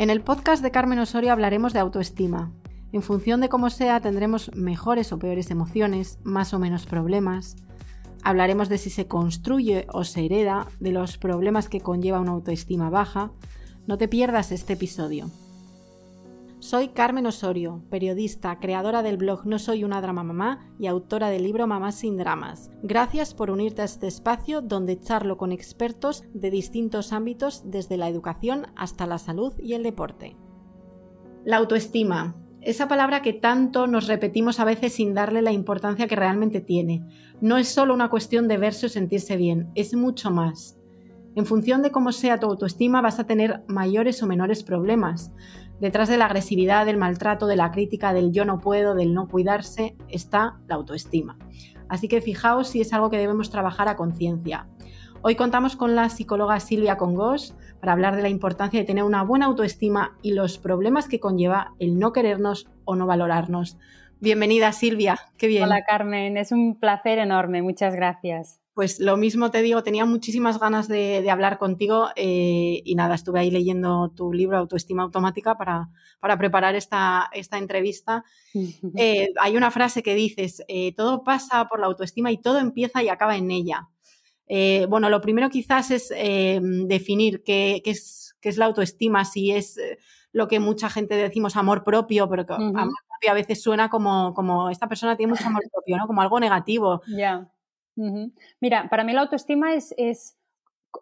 En el podcast de Carmen Osorio hablaremos de autoestima. En función de cómo sea, tendremos mejores o peores emociones, más o menos problemas. Hablaremos de si se construye o se hereda, de los problemas que conlleva una autoestima baja. No te pierdas este episodio. Soy Carmen Osorio, periodista, creadora del blog No Soy una Drama Mamá y autora del libro Mamás sin Dramas. Gracias por unirte a este espacio donde charlo con expertos de distintos ámbitos desde la educación hasta la salud y el deporte. La autoestima, esa palabra que tanto nos repetimos a veces sin darle la importancia que realmente tiene. No es solo una cuestión de verse o sentirse bien, es mucho más. En función de cómo sea tu autoestima vas a tener mayores o menores problemas. Detrás de la agresividad, del maltrato, de la crítica, del yo no puedo, del no cuidarse, está la autoestima. Así que fijaos si es algo que debemos trabajar a conciencia. Hoy contamos con la psicóloga Silvia Congos para hablar de la importancia de tener una buena autoestima y los problemas que conlleva el no querernos o no valorarnos. Bienvenida Silvia, qué bien. Hola Carmen, es un placer enorme, muchas gracias. Pues lo mismo te digo, tenía muchísimas ganas de, hablar contigo eh, y nada, estuve ahí leyendo tu libro Autoestima Automática para, para preparar esta, esta entrevista. Eh, hay una frase que dices, eh, todo pasa por la autoestima y todo empieza y acaba en ella. bueno, lo primero quizás es definir qué, es, qué, es, la autoestima, si es lo que mucha gente decimos amor propio, pero que amor propio a veces suena como, como esta persona tiene mucho amor propio, ¿no? Como algo negativo. Mira, para mí la autoestima es,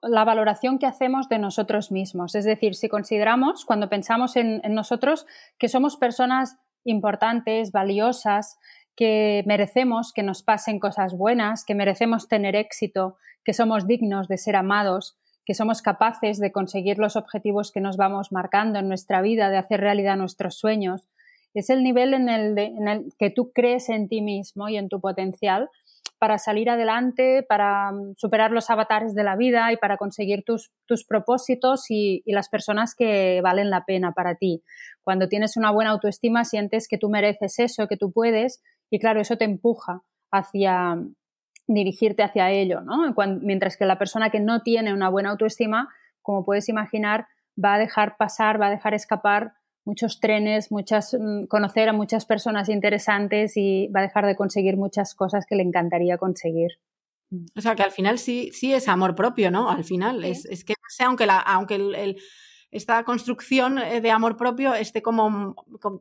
la valoración que hacemos de nosotros mismos. Es decir, si consideramos, cuando pensamos en, nosotros, que somos personas importantes, valiosas, que merecemos que nos pasen cosas buenas, que merecemos tener éxito, que somos dignos de ser amados, que somos capaces de conseguir los objetivos que nos vamos marcando en nuestra vida, de hacer realidad nuestros sueños. Es el nivel en el que tú crees en ti mismo y en tu potencial para salir adelante, para mm, superar los avatares de la vida y para conseguir tus, propósitos y, las personas que valen la pena para ti. Cuando tienes una buena autoestima, sientes que tú mereces eso, que tú puedes, y claro, eso te empuja hacia mm, dirigirte hacia ello, ¿no? mientras que la persona que no tiene una buena autoestima, como puedes imaginar, va a dejar pasar, va a dejar escapar muchos trenes, muchas, mm, conocer a muchas personas interesantes y va a dejar de conseguir muchas cosas que le encantaría conseguir. O sea que al final sí, sí es amor propio, ¿no? Al final es, es, que aunque, la, aunque el, esta construcción eh, de amor propio esté como,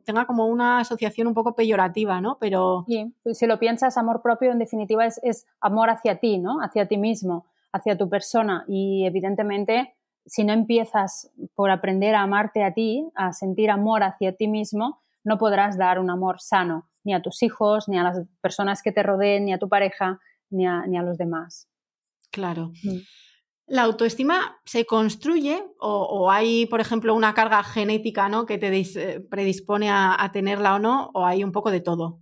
tenga como una asociación un poco peyorativa, ¿no? Pero sí, pues si lo piensas, amor propio en definitiva es, es amor hacia ti, ¿no? Hacia ti mismo, hacia tu persona y evidentemente si no empiezas por aprender a amarte a ti, a sentir amor hacia ti mismo, no podrás dar un amor sano ni a tus hijos, ni a las personas que te rodeen, ni a tu pareja, ni a, los demás. Claro. Mm. ¿La autoestima se construye o, hay, por ejemplo, una carga genética ¿no? que te eh, predispone a, a, tenerla o no? ¿O hay un poco de todo?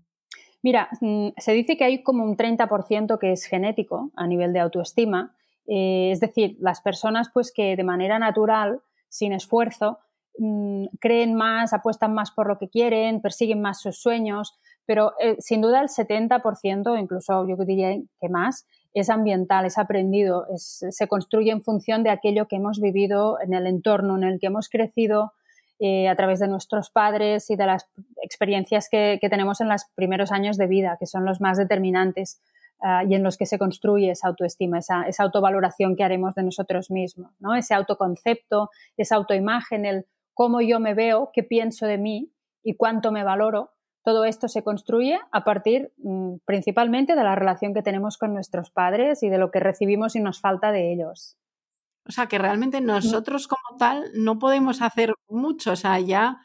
Mira, mm, se dice que hay como un 30% que es genético a nivel de autoestima eh, es decir, las personas pues que de manera natural, sin esfuerzo, mm, creen más, apuestan más por lo que quieren, persiguen más sus sueños, pero eh, sin duda el 70%, incluso yo diría que más, es ambiental, es aprendido, se construye en función de aquello que hemos vivido en el entorno en el que hemos crecido, eh, a través de nuestros padres y de las experiencias que, tenemos en los primeros años de vida, que son los más determinantes. Ah, y en los que se construye esa autoestima, esa, esa, autovaloración que haremos de nosotros mismos, ¿no? ese autoconcepto, esa autoimagen, el cómo yo me veo, qué pienso de mí y cuánto me valoro. Todo esto se construye a partir mm, principalmente de la relación que tenemos con nuestros padres y de lo que recibimos y nos falta de ellos. O sea, que realmente nosotros como tal no podemos hacer mucho, o sea, ya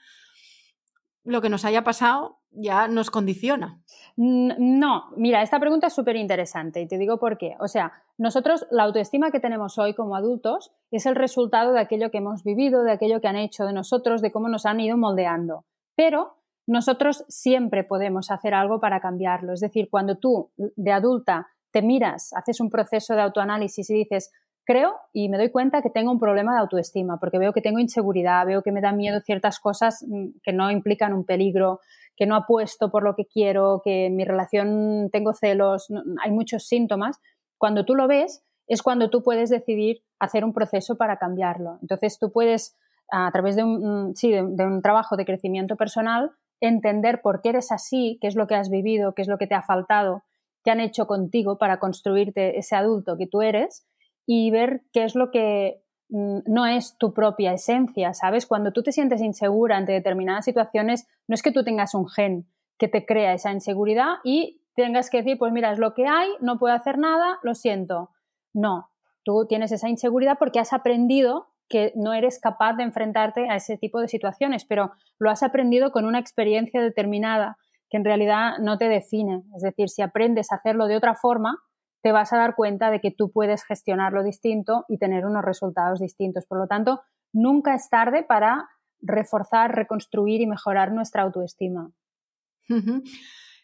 lo que nos haya pasado ya nos condiciona. No, mira, esta pregunta es súper interesante y te digo por qué. O sea, nosotros la autoestima que tenemos hoy como adultos es el resultado de aquello que hemos vivido, de aquello que han hecho de nosotros, de cómo nos han ido moldeando. Pero nosotros siempre podemos hacer algo para cambiarlo. Es decir, cuando tú de adulta te miras, haces un proceso de autoanálisis y dices, creo y me doy cuenta que tengo un problema de autoestima, porque veo que tengo inseguridad, veo que me da miedo ciertas cosas mm, que no implican un peligro, que no apuesto por lo que quiero, que en mi relación tengo celos, hay muchos síntomas. Cuando tú lo ves, es cuando tú puedes decidir hacer un proceso para cambiarlo. Entonces tú puedes a través de un, sí, de, un trabajo de crecimiento personal, entender por qué eres así, qué es lo que has vivido, qué es lo que te ha faltado, qué han hecho contigo para construirte ese adulto que tú eres y ver qué es lo que no es tu propia esencia, ¿sabes? Cuando tú te sientes insegura ante determinadas situaciones, no es que tú tengas un gen que te crea esa inseguridad y tengas que decir, pues mira, es lo que hay, no puedo hacer nada, lo siento. No, tú tienes esa inseguridad porque has aprendido que no eres capaz de enfrentarte a ese tipo de situaciones, pero lo has aprendido con una experiencia determinada que en realidad no te define. Es decir, si aprendes a hacerlo de otra forma, te vas a dar cuenta de que tú puedes gestionarlo distinto y tener unos resultados distintos. Por lo tanto, nunca es tarde para reforzar, reconstruir y mejorar nuestra autoestima.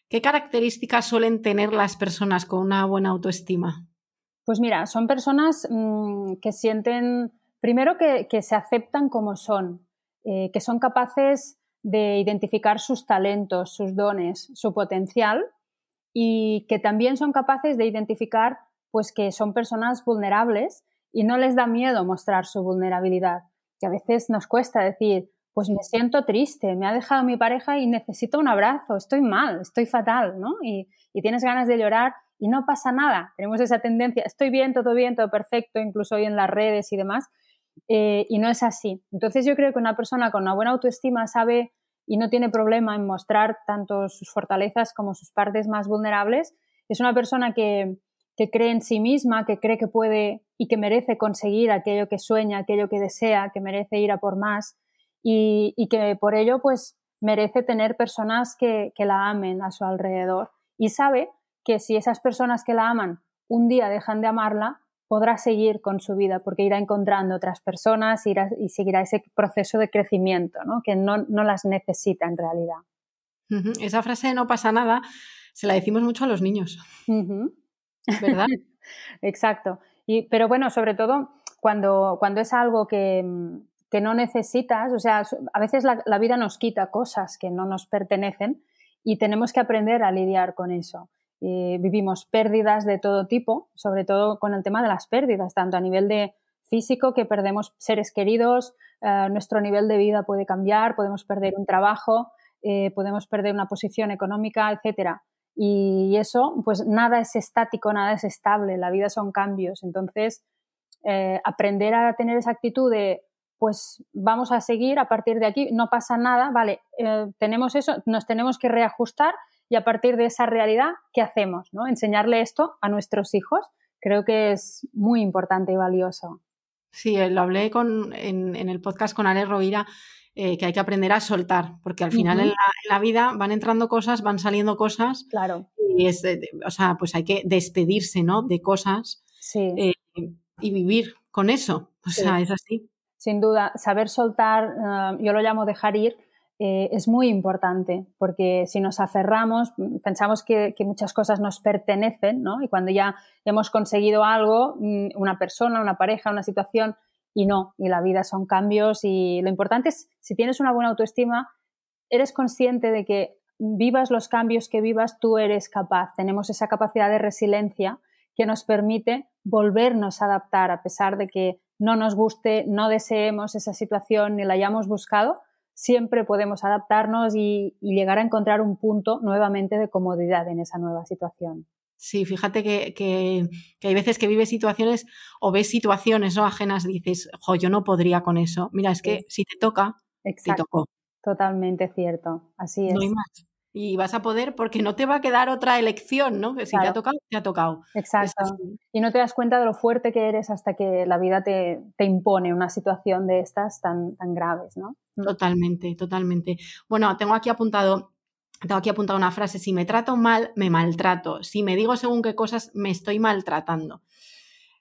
¿Qué características suelen tener las personas con una buena autoestima? Pues mira, son personas mm, que sienten, primero que, se aceptan como son, eh, que son capaces de identificar sus talentos, sus dones, su potencial y que también son capaces de identificar pues que son personas vulnerables y no les da miedo mostrar su vulnerabilidad, que a veces nos cuesta decir, pues me siento triste, me ha dejado mi pareja y necesito un abrazo, estoy mal, estoy fatal, ¿no? Y, tienes ganas de llorar y no pasa nada. Tenemos esa tendencia, estoy bien, todo bien, todo perfecto, incluso hoy en las redes y demás, eh, y no es así. Entonces yo creo que una persona con una buena autoestima sabe y no tiene problema en mostrar tanto sus fortalezas como sus partes más vulnerables. Es una persona que, que cree en sí misma, que cree que puede y que merece conseguir aquello que sueña, aquello que desea, que merece ir a por más y, que por ello pues merece tener personas que, la amen a su alrededor y sabe que si esas personas que la aman un día dejan de amarla, podrá seguir con su vida porque irá encontrando otras personas y seguirá ese proceso de crecimiento ¿no? que no, las necesita en realidad. Esa frase no pasa nada se la decimos mucho a los niños. ¿Verdad? Exacto. Y, pero bueno, sobre todo cuando, cuando es algo que, que no necesitas, o sea, a veces la, vida nos quita cosas que no nos pertenecen y tenemos que aprender a lidiar con eso. Vivimos pérdidas de todo tipo, sobre todo con el tema de las pérdidas, tanto a nivel de físico, que perdemos seres queridos, eh, nuestro nivel de vida puede cambiar, podemos perder un trabajo, eh, podemos perder una posición económica, etcétera. Y eso, pues nada es estático, nada es estable, la vida son cambios. Entonces, eh, aprender a tener esa actitud de pues vamos a seguir a partir de aquí, no pasa nada, vale, eh, tenemos eso, nos tenemos que reajustar y a partir de esa realidad, ¿qué hacemos? ¿no? Enseñarle esto a nuestros hijos creo que es muy importante y valioso. Sí, eh, lo hablé con, en, el podcast con Ale Rovira, eh, que hay que aprender a soltar, porque al final en, la, vida van entrando cosas, van saliendo cosas. Claro. Y es, o sea, pues hay que despedirse, ¿no? De cosas sí. y vivir con eso. O sea, es así sin duda, saber soltar, eh, yo lo llamo dejar ir, eh, es muy importante, porque si nos aferramos, pensamos que, muchas cosas nos pertenecen, ¿no? Y cuando ya hemos conseguido algo, mm, una persona, una pareja, una situación, y no, y la vida son cambios, y lo importante es, si tienes una buena autoestima, eres consciente de que vivas los cambios que vivas, tú eres capaz, tenemos esa capacidad de resiliencia que nos permite volvernos a adaptar a pesar de que no nos guste, no deseemos esa situación ni la hayamos buscado, siempre podemos adaptarnos y, llegar a encontrar un punto nuevamente de comodidad en esa nueva situación. Sí, fíjate que, hay veces que vives situaciones o ves situaciones ¿no? ajenas y dices, jo, yo no podría con eso. Mira, es que si te toca, te tocó. Totalmente cierto, así es. No hay más y vas a poder porque no te va a quedar otra elección, ¿no? Que si te ha tocado, te ha tocado. Exacto. Y no te das cuenta de lo fuerte que eres hasta que la vida te, impone una situación de estas tan, tan graves, ¿no? Mm. Totalmente, totalmente. Bueno, tengo aquí apuntado tengo aquí apuntado una frase, si me trato mal, me maltrato. Si me digo según qué cosas, me estoy maltratando.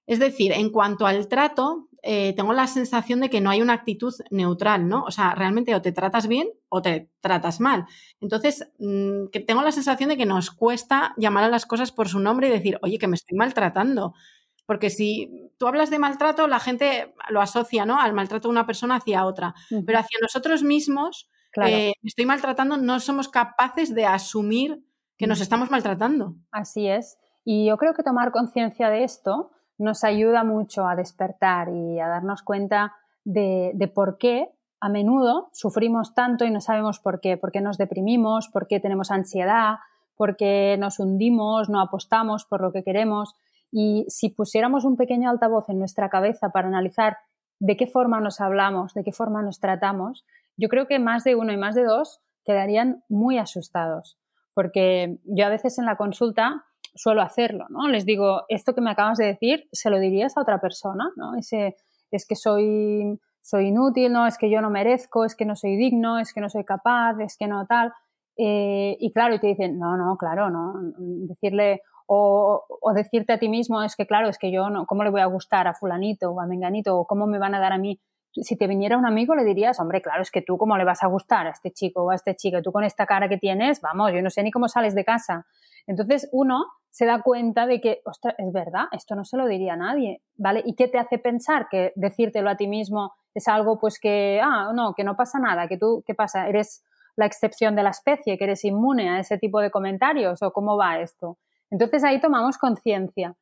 Es decir, en cuanto al trato, eh, tengo la sensación de que no hay una actitud neutral, ¿no? O sea, realmente o te tratas bien o te tratas mal. Entonces, mm, que tengo la sensación de que nos cuesta llamar a las cosas por su nombre y decir, oye, que me estoy maltratando. Porque si tú hablas de maltrato, la gente lo asocia, ¿no? Al maltrato de una persona hacia otra. Pero hacia nosotros mismos, eh, estoy maltratando, no somos capaces de asumir que nos estamos maltratando. Así es. Y yo creo que tomar conciencia de esto nos ayuda mucho a despertar y a darnos cuenta de, por qué a menudo sufrimos tanto y no sabemos por qué, por qué nos deprimimos, por qué tenemos ansiedad, por qué nos hundimos, no apostamos por lo que queremos. Y si pusiéramos un pequeño altavoz en nuestra cabeza para analizar de qué forma nos hablamos, de qué forma nos tratamos, yo creo que más de uno y más de dos quedarían muy asustados. Porque yo a veces en la consulta suelo hacerlo, ¿no? Les digo, esto que me acabas de decir, ¿se lo dirías a otra persona? ¿no? Ese, es que soy, soy inútil, no, es que yo no merezco, es que no soy digno, es que no soy capaz, es que no tal. Eh, y claro, y te dicen, no, no, claro, no. Decirle, o, o, decirte a ti mismo, es que claro, es que yo no, ¿cómo le voy a gustar a fulanito o a menganito? ¿O cómo me van a dar a mí? Si te viniera un amigo le dirías, hombre, claro, es que tú cómo le vas a gustar a este chico o a este chico, tú con esta cara que tienes, vamos, yo no sé ni cómo sales de casa. Entonces uno se da cuenta de que, ostras, es verdad, esto no se lo diría a nadie, ¿vale? ¿Y qué te hace pensar que decírtelo a ti mismo es algo pues que, ah, no, que no pasa nada, que tú, ¿qué pasa? ¿Eres la excepción de la especie, que eres inmune a ese tipo de comentarios o cómo va esto? Entonces ahí tomamos conciencia.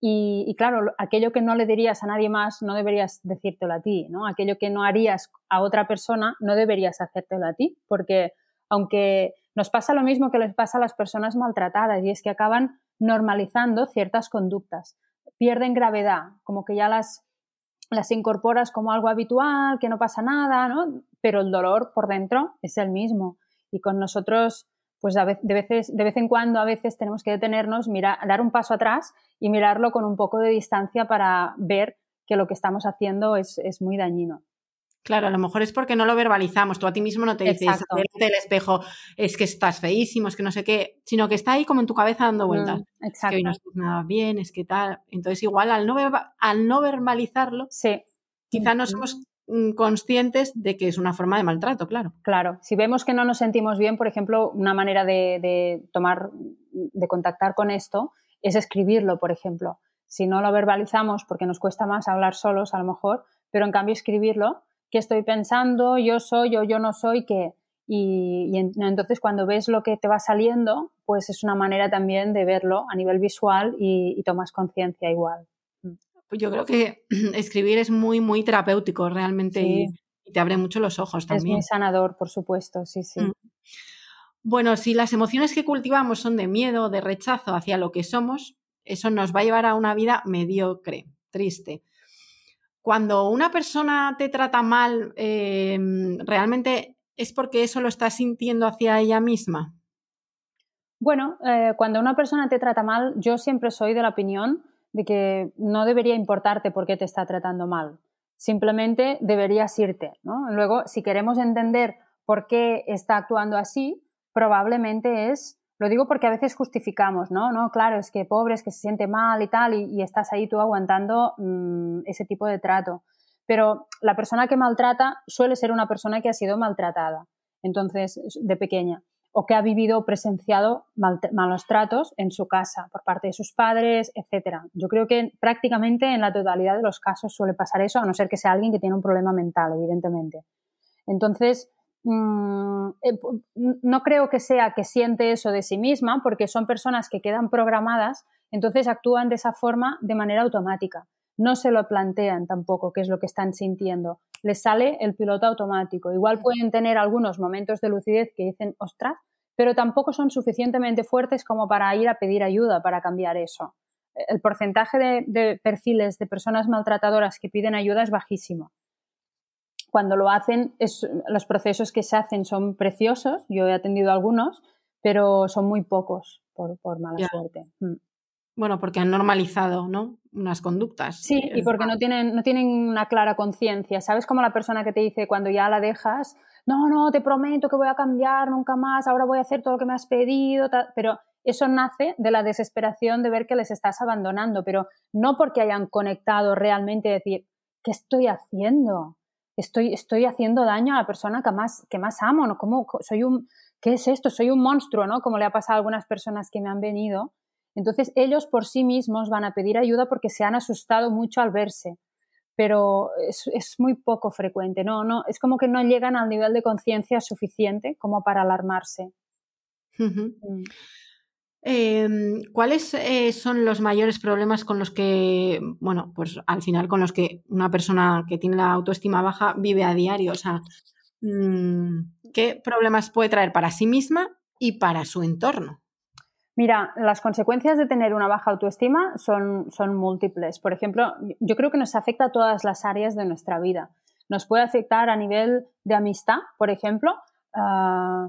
Y, y, claro, aquello que no le dirías a nadie más, no deberías decírtelo a ti, ¿no? Aquello que no harías a otra persona, no deberías hacértelo a ti, porque aunque nos pasa lo mismo que les pasa a las personas maltratadas, y es que acaban normalizando ciertas conductas. Pierden gravedad, como que ya las, las incorporas como algo habitual, que no pasa nada, ¿no? Pero el dolor por dentro es el mismo. Y con nosotros, pues de, veces, de vez en cuando, a veces tenemos que detenernos, mirar, dar un paso atrás y mirarlo con un poco de distancia para ver que lo que estamos haciendo es, es muy dañino. Claro, a lo mejor es porque no lo verbalizamos, tú a ti mismo no te dices del espejo, es que estás feísimo, es que no sé qué, sino que está ahí como en tu cabeza dando vueltas. exacto. Es que hoy no estás nada bien, es que tal. Entonces, igual al no, al no verbalizarlo, sí. quizá no somos mm, conscientes de que es una forma de maltrato, claro. Claro, si vemos que no nos sentimos bien, por ejemplo, una manera de, de tomar, de contactar con esto es escribirlo, por ejemplo. Si no lo verbalizamos porque nos cuesta más hablar solos, a lo mejor, pero en cambio escribirlo, qué estoy pensando, yo soy o yo no soy, qué. Y, entonces cuando ves lo que te va saliendo, pues es una manera también de verlo a nivel visual y, tomas conciencia igual. Mm. Pues yo creo que escribir es muy, muy terapéutico realmente y, te abre mucho los ojos también. Es muy sanador, por supuesto, sí, sí. Mm. Bueno, si las emociones que cultivamos son de miedo, de rechazo hacia lo que somos, eso nos va a llevar a una vida mediocre, triste cuando una persona te trata mal, em, ¿realmente es porque eso lo está sintiendo hacia ella misma? Bueno, eh, cuando una persona te trata mal, yo siempre soy de la opinión de que no debería importarte por qué te está tratando mal. Simplemente deberías irte. Luego, si queremos entender por qué está actuando así, probablemente es lo digo porque a veces justificamos, ¿no? No, claro, es que pobre, es que se siente mal y tal, y, estás ahí tú aguantando mm, ese tipo de trato. Pero la persona que maltrata suele ser una persona que ha sido maltratada, entonces, de pequeña, o que ha vivido o presenciado malos tratos en su casa por parte de sus padres, etc. Yo creo que prácticamente en la totalidad de los casos suele pasar eso, a no ser que sea alguien que tiene un problema mental, evidentemente. Entonces, no creo que sea que siente eso de sí misma, porque son personas que quedan programadas, entonces actúan de esa forma de manera automática. No se lo plantean tampoco qué es lo que están sintiendo. Les sale el piloto automático. Igual pueden tener algunos momentos de lucidez que dicen, ostras, pero tampoco son suficientemente fuertes como para ir a pedir ayuda para cambiar eso. El porcentaje de perfiles de personas maltratadoras que piden ayuda es bajísimo cuando lo hacen, los procesos que se hacen son preciosos, yo he atendido algunos, pero son muy pocos por, mala suerte. Mm. Bueno, porque han normalizado, ¿no? Unas conductas. Sí, y porque no tienen, no tienen una clara conciencia. ¿Sabes como la persona que te dice cuando ya la dejas, no, no, te prometo que voy a cambiar nunca más, ahora voy a hacer todo lo que me has pedido, pero eso nace de la desesperación de ver que les estás abandonando, pero no porque hayan conectado realmente, decir, ¿qué estoy haciendo? Estoy, estoy haciendo daño a la persona que más, que más amo, ¿no? ¿Cómo, soy un, ¿Qué es esto? Soy un monstruo, ¿no? Como le ha pasado a algunas personas que me han venido. Entonces ellos por sí mismos van a pedir ayuda porque se han asustado mucho al verse, pero es, es muy poco frecuente, ¿no? no Es como que no llegan al nivel de conciencia suficiente como para alarmarse. Mm. Em, ¿Cuáles eh, son los mayores problemas con los que, bueno, pues al final con los que una persona que tiene la autoestima baja vive a diario? O sea, mm, ¿qué problemas puede traer para sí misma y para su entorno? Mira, las consecuencias de tener una baja autoestima son, son múltiples. Por ejemplo, yo creo que nos afecta a todas las áreas de nuestra vida. Nos puede afectar a nivel de amistad, por ejemplo. Ah,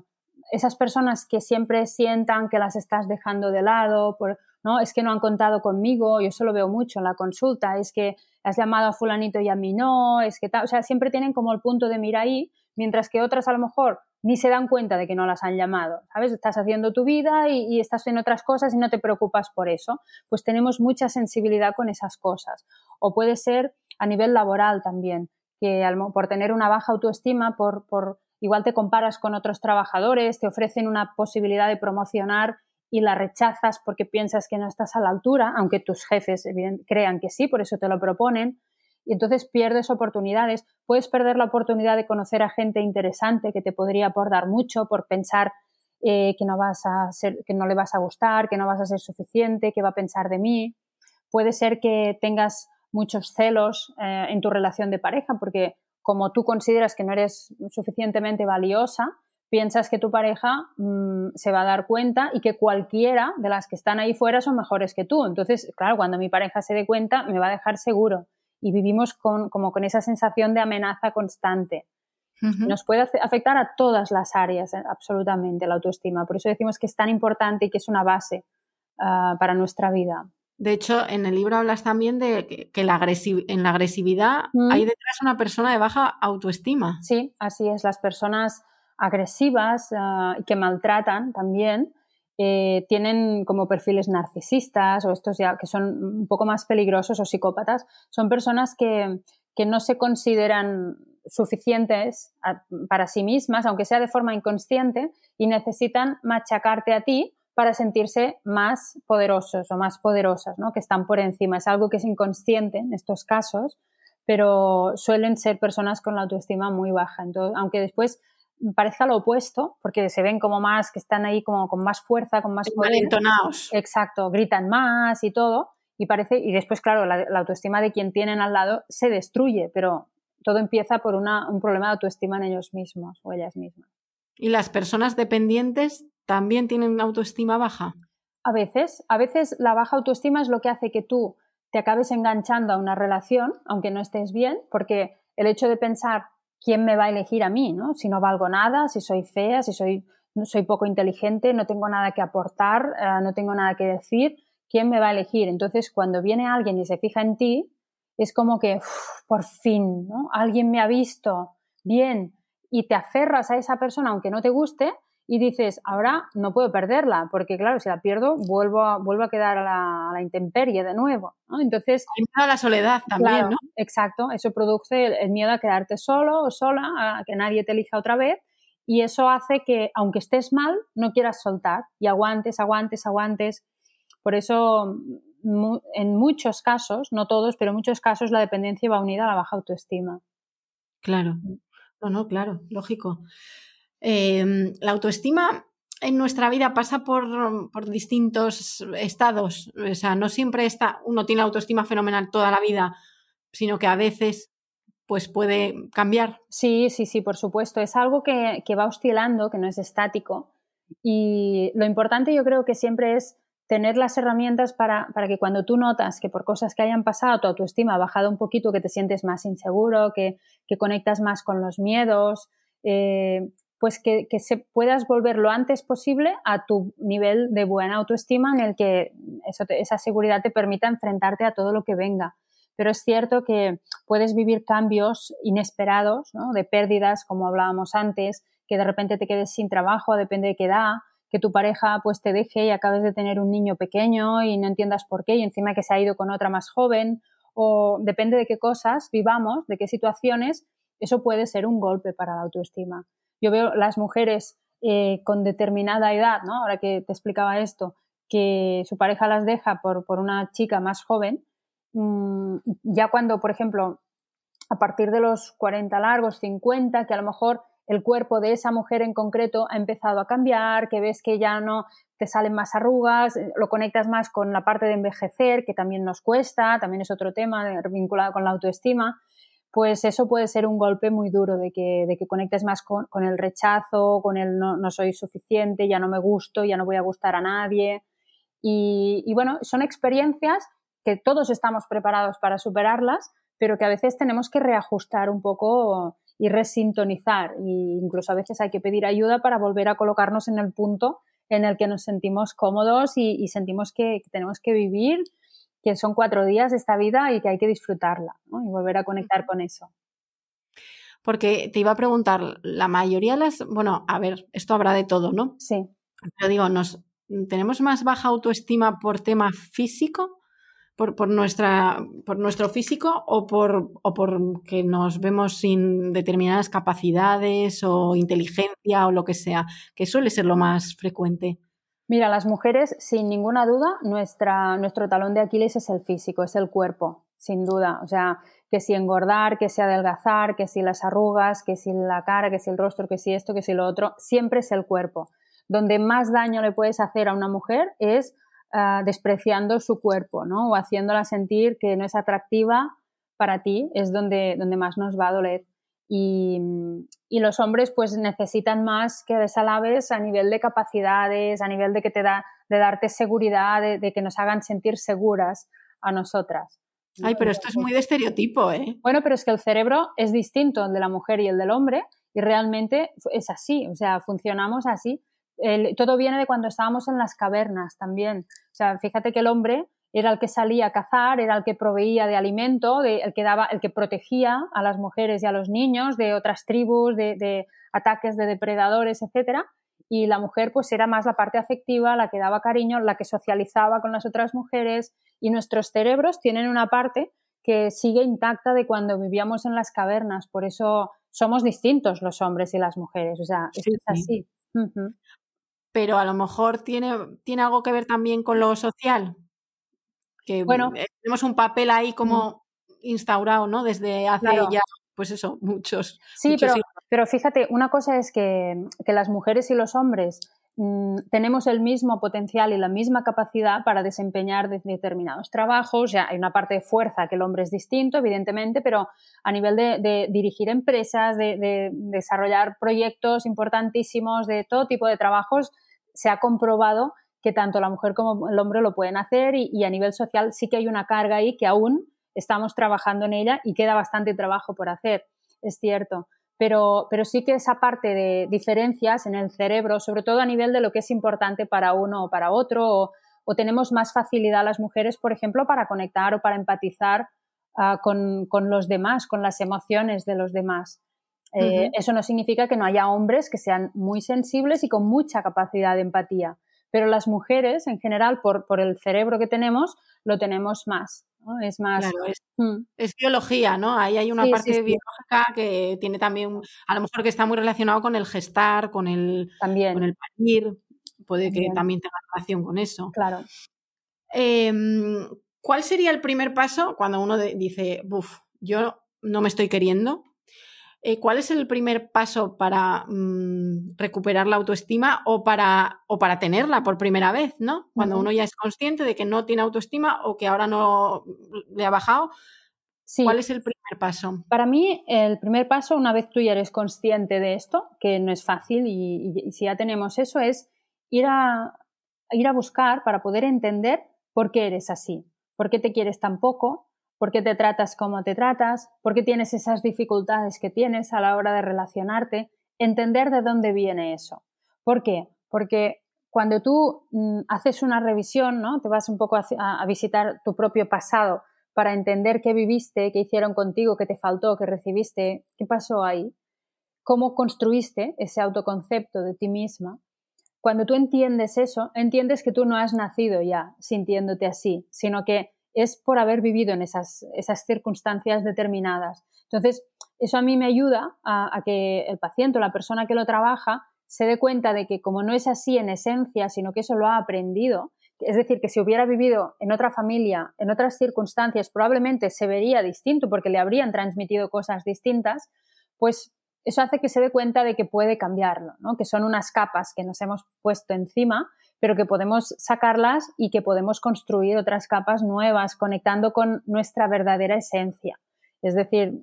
esas personas que siempre sientan que las estás dejando de lado, ¿no? es que no han contado conmigo, yo eso lo veo mucho en la consulta, es que has llamado a fulanito y a mí no, es que tal, o sea, siempre tienen como el punto de mira ahí, mientras que otras a lo mejor ni se dan cuenta de que no las han llamado, ¿sabes? Estás haciendo tu vida y, y estás en otras cosas y no te preocupas por eso. Pues tenemos mucha sensibilidad con esas cosas. O puede ser a nivel laboral también, que por tener una baja autoestima, por, por igual te comparas con otros trabajadores, te ofrecen una posibilidad de promocionar y la rechazas porque piensas que no estás a la altura, aunque tus jefes crean que sí, por eso te lo proponen, y entonces pierdes oportunidades. Puedes perder la oportunidad de conocer a gente interesante que te podría aportar mucho por pensar eh, que, no vas a que no le vas a gustar, que no vas a ser suficiente, que va a pensar de mí. Puede ser que tengas muchos celos eh, en tu relación de pareja porque como tú consideras que no eres suficientemente valiosa, piensas que tu pareja mm, se va a dar cuenta y que cualquiera de las que están ahí fuera son mejores que tú. Entonces, claro, cuando mi pareja se dé cuenta, me va a dejar seguro. Y vivimos con, como con esa sensación de amenaza constante. Nos puede afectar a todas las áreas, eh, absolutamente, la autoestima. Por eso decimos que es tan importante y que es una base ah, para nuestra vida. De hecho, en el libro hablas también de que, la en la agresividad mm. hay detrás una persona de baja autoestima. Sí, así es. Las personas agresivas y que maltratan también eh, tienen como perfiles narcisistas o estos ya que son un poco más peligrosos o psicópatas. Son personas que, que no se consideran suficientes para sí mismas, aunque sea de forma inconsciente, y necesitan machacarte a ti para sentirse más poderosos o más poderosas, ¿no? que están por encima. Es algo que es inconsciente en estos casos, pero suelen ser personas con la autoestima muy baja. Entonces, aunque después parezca lo opuesto, porque se ven como más, que están ahí como con más fuerza, con más poder. entonados. Exacto, gritan más y todo. Y parece, y después, claro, la, autoestima de quien tienen al lado se destruye, pero todo empieza por un problema de autoestima en ellos mismos o ellas mismas. ¿Y las personas dependientes también tienen una autoestima baja? A veces, a veces la baja autoestima es lo que hace que tú te acabes enganchando a una relación, aunque no estés bien, porque el hecho de pensar quién me va a elegir a mí, ¿no? Si no valgo nada, si soy fea, si soy, soy poco inteligente, no tengo nada que aportar, eh, no tengo nada que decir, ¿quién me va a elegir? Entonces, cuando viene alguien y se fija en ti, es como que, por fin, ¿no? Alguien me ha visto bien y te aferras a esa persona aunque no te guste y dices, ahora no puedo perderla, porque claro, si la pierdo, vuelvo a, vuelvo a quedar a la, intemperie de nuevo. ¿no? Entonces. a la soledad también, ¿no? Exacto, eso produce el, miedo a quedarte solo o sola, a que nadie te elija otra vez, y eso hace que, aunque estés mal, no quieras soltar y aguantes, aguantes, aguantes. Por eso, en muchos casos, no todos, pero en muchos casos, la dependencia va unida a la baja autoestima. Claro. No, no, claro, lógico. Em, la autoestima en nuestra vida pasa por, distintos estados. O sea, no siempre está, uno tiene autoestima fenomenal toda la vida, sino que a veces pues puede cambiar. Sí, sí, sí, por supuesto. Es algo que, va oscilando, que no es estático. Y lo importante yo creo que siempre es tener las herramientas para, que cuando tú notas que por cosas que hayan pasado tu autoestima ha bajado un poquito, que te sientes más inseguro, que, conectas más con los miedos, eh, pues que, se puedas volver lo antes posible a tu nivel de buena autoestima en el que esa seguridad te permita enfrentarte a todo lo que venga. Pero es cierto que puedes vivir cambios inesperados, ¿no? de pérdidas, como hablábamos antes, que de repente te quedes sin trabajo, depende de qué edad, que tu pareja pues te deje y acabes de tener un niño pequeño y no entiendas por qué y encima que se ha ido con otra más joven o depende de qué cosas vivamos, de qué situaciones, eso puede ser un golpe para la autoestima yo veo las mujeres eh, con determinada edad, ¿no? ahora que te explicaba esto, que su pareja las deja por, una chica más joven, mm, ya cuando, por ejemplo, a partir de los 40 largos, 50, que a lo mejor el cuerpo de esa mujer en concreto ha empezado a cambiar, que ves que ya no te salen más arrugas, eh, lo conectas más con la parte de envejecer, que también nos cuesta, también es otro tema vinculado con la autoestima, pues eso puede ser un golpe muy duro de que, de que conectes más con, el rechazo, con el no, soy suficiente, ya no me gusto, ya no voy a gustar a nadie. Y, y bueno, son experiencias que todos estamos preparados para superarlas, pero que a veces tenemos que reajustar un poco y resintonizar. E incluso a veces hay que pedir ayuda para volver a colocarnos en el punto en el que nos sentimos cómodos y, sentimos que, tenemos que vivir, que son cuatro días de esta vida y que hay que disfrutarla y volver a conectar con eso. Porque te iba a preguntar, la mayoría de las, bueno, a ver, esto habrá de todo, ¿no? Sí. Pero digo, nos, ¿tenemos más baja autoestima por tema físico? por, nuestra, por nuestro físico o por, o por que nos vemos sin determinadas capacidades o inteligencia o lo que sea, que suele ser lo más frecuente. Mira, las mujeres, sin ninguna duda, nuestra, nuestro talón de Aquiles es el físico, es el cuerpo, sin duda. O sea, que si engordar, que si adelgazar, que si las arrugas, que si la cara, que si el rostro, que si esto, que si lo otro, siempre es el cuerpo. Donde más daño le puedes hacer a una mujer es Ah, despreciando su cuerpo, ¿no? O haciéndola sentir que no es atractiva para ti, es donde, donde más nos va a doler. Y, los hombres pues necesitan más que desalabes a nivel de capacidades, a nivel de que te da, de darte seguridad, de, que nos hagan sentir seguras a nosotras. Ay, pero esto es muy de estereotipo, ¿eh? Bueno, pero es que el cerebro es distinto el de la mujer y el del hombre y realmente es así, o sea, funcionamos así todo viene de cuando estábamos en las cavernas también. O sea, fíjate que el hombre era el que salía a cazar, era el que proveía de alimento, el, que daba, el que protegía a las mujeres y a los niños de otras tribus, de, ataques de depredadores, etcétera. Y la mujer, pues, era más la parte afectiva, la que daba cariño, la que socializaba con las otras mujeres. Y nuestros cerebros tienen una parte que sigue intacta de cuando vivíamos en las cavernas. Por eso somos distintos los hombres y las mujeres. O sea, es así pero a lo mejor tiene, tiene algo que ver también con lo social. Que bueno, eh, tenemos un papel ahí como instaurado, ¿no? Desde hace ya, pues eso, muchos. Sí, pero, pero, fíjate, una cosa es que, que las mujeres y los hombres mm, tenemos el mismo potencial y la misma capacidad para desempeñar determinados trabajos. Ya hay una parte de fuerza que el hombre es distinto, evidentemente, pero a nivel de, de dirigir empresas, de, de, desarrollar proyectos importantísimos, de todo tipo de trabajos, se ha comprobado que tanto la mujer como el hombre lo pueden hacer y, a nivel social sí que hay una carga ahí que aún estamos trabajando en ella y queda bastante trabajo por hacer, es cierto. Pero, pero sí que esa parte de diferencias en el cerebro, sobre todo a nivel de lo que es importante para uno o para otro, o, tenemos más facilidad las mujeres, por ejemplo, para conectar o para empatizar ah, con, con, los demás, con las emociones de los demás. Eh, eso no significa que no haya hombres que sean muy sensibles y con mucha capacidad de empatía, pero las mujeres en general, por, por el cerebro que tenemos, lo tenemos más. Es más. Mm. es, biología, ¿no? Ahí hay una parte biológica que tiene también, a lo mejor que está muy relacionado con el gestar, con el, también. Con el parir, puede que también tenga relación con eso. Claro. Em, ¿Cuál sería el primer paso cuando uno dice, buf, yo no me estoy queriendo? Eh, ¿cuál es el primer paso para mm, recuperar la autoestima o para, o para tenerla por primera vez, ¿no? Cuando uno ya es consciente de que no tiene autoestima o que ahora no le ha bajado. ¿Cuál es el primer paso? Para mí, el primer paso, una vez tú ya eres consciente de esto, que no es fácil y, y si ya tenemos eso, es ir a, ir a buscar para poder entender por qué eres así, por qué te quieres tan poco, por qué te tratas como te tratas, por qué tienes esas dificultades que tienes a la hora de relacionarte, entender de dónde viene eso. ¿Por qué? Porque cuando tú mm, haces una revisión, ¿no? Te vas un poco a, visitar tu propio pasado para entender qué viviste, qué hicieron contigo, qué te faltó, qué recibiste, qué pasó ahí, cómo construiste ese autoconcepto de ti misma. Cuando tú entiendes eso, entiendes que tú no has nacido ya sintiéndote así, sino que es por haber vivido en esas, esas circunstancias determinadas. Entonces, eso a mí me ayuda a, que el paciente o la persona que lo trabaja se dé cuenta de que como no es así en esencia, sino que eso lo ha aprendido, es decir, que si hubiera vivido en otra familia, en otras circunstancias, probablemente se vería distinto porque le habrían transmitido cosas distintas, pues eso hace que se dé cuenta de que puede cambiarlo, ¿no? que son unas capas que nos hemos puesto encima, pero que podemos sacarlas y que podemos construir otras capas nuevas, conectando con nuestra verdadera esencia. Es decir,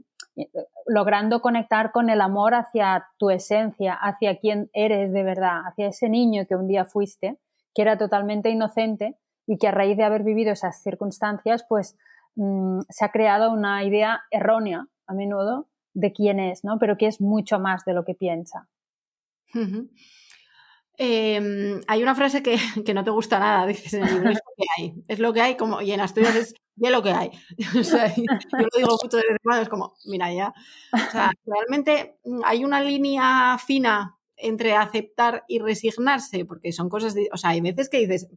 logrando conectar con el amor hacia tu esencia, hacia quien eres de verdad, hacia ese niño que un día fuiste, que era totalmente inocente y que a raíz de haber vivido esas circunstancias, pues mm, se ha creado una idea errónea a menudo de quién es, ¿no? Pero que es mucho más de lo que piensa. Em, hay una frase que, que, no te gusta nada, dices en el libro, es lo que hay, es lo que hay, como, y en Asturias es ya lo que hay. O sea, yo lo digo mucho de vez en cuando, es como, mira ya. O sea, realmente mm, hay una línea fina entre aceptar y resignarse, porque son cosas, de, o sea, hay veces que dices,